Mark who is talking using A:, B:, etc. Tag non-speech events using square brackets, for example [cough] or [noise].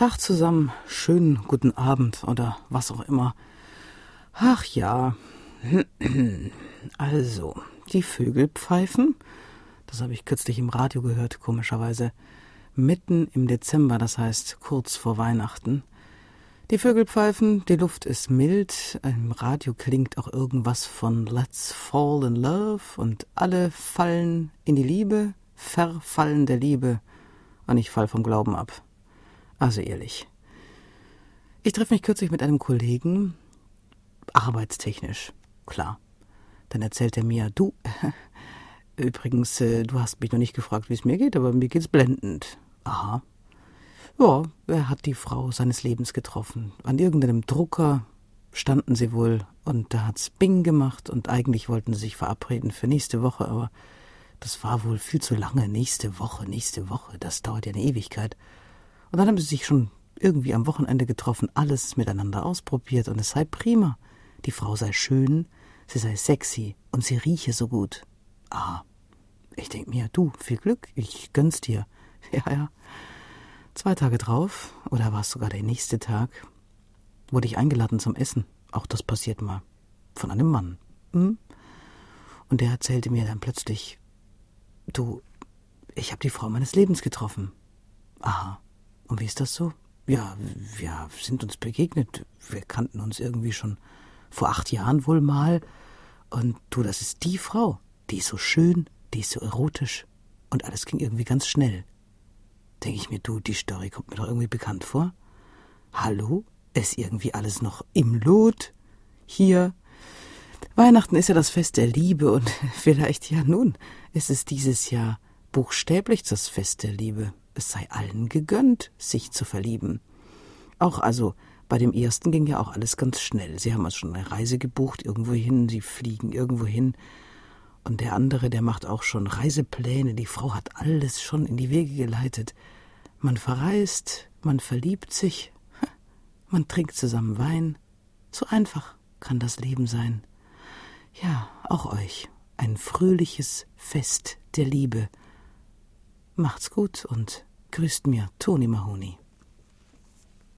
A: Tag zusammen, schönen guten Abend oder was auch immer. Ach ja. [clears throat] Also, die Vögel pfeifen. Das habe ich kürzlich im Radio gehört, komischerweise. Mitten im Dezember, das heißt kurz vor Weihnachten. Die Vögel pfeifen, die Luft ist mild, im Radio klingt auch irgendwas von Let's Fall in Love und alle fallen in die Liebe, verfallen der Liebe und ich fall vom Glauben ab. Also ehrlich. Ich treffe mich kürzlich mit einem Kollegen, arbeitstechnisch, klar. Dann erzählt er mir, du, [laughs] übrigens, äh, du hast mich noch nicht gefragt, wie es mir geht, aber mir geht's blendend. Aha, ja, er hat die Frau seines Lebens getroffen. An irgendeinem Drucker standen sie wohl und da hat's Bing gemacht und eigentlich wollten sie sich verabreden für nächste Woche, aber das war wohl viel zu lange. Nächste Woche, nächste Woche, das dauert ja eine Ewigkeit. Und dann haben sie sich schon irgendwie am Wochenende getroffen, alles miteinander ausprobiert und es sei prima. Die Frau sei schön, sie sei sexy und sie rieche so gut. Ah, ich denk mir, du, viel Glück, ich gönn's dir. [laughs] Ja, ja. Zwei Tage drauf, oder war es sogar der nächste Tag, wurde ich eingeladen zum Essen. Auch das passiert mal. Von einem Mann. Hm? Und der erzählte mir dann plötzlich, du, ich habe die Frau meines Lebens getroffen. Aha. Und wie ist das so? Ja, wir sind uns begegnet. Wir kannten uns irgendwie schon vor acht Jahren wohl mal. Und du, das ist die Frau. Die ist so schön, die ist so erotisch. Und alles ging irgendwie ganz schnell denke ich mir, du, die Story kommt mir doch irgendwie bekannt vor. Hallo? Ist irgendwie alles noch im Lot? Hier? Weihnachten ist ja das Fest der Liebe und [laughs] vielleicht ja nun ist es dieses Jahr buchstäblich das Fest der Liebe. Es sei allen gegönnt, sich zu verlieben. Auch also bei dem ersten ging ja auch alles ganz schnell. Sie haben also schon eine Reise gebucht, irgendwo hin, sie fliegen irgendwo hin. Und der andere, der macht auch schon Reisepläne. Die Frau hat alles schon in die Wege geleitet. Man verreist, man verliebt sich, [laughs] man trinkt zusammen Wein. So einfach kann das Leben sein. Ja, auch euch ein fröhliches Fest der Liebe. Macht's gut und grüßt mir Toni Mahoney.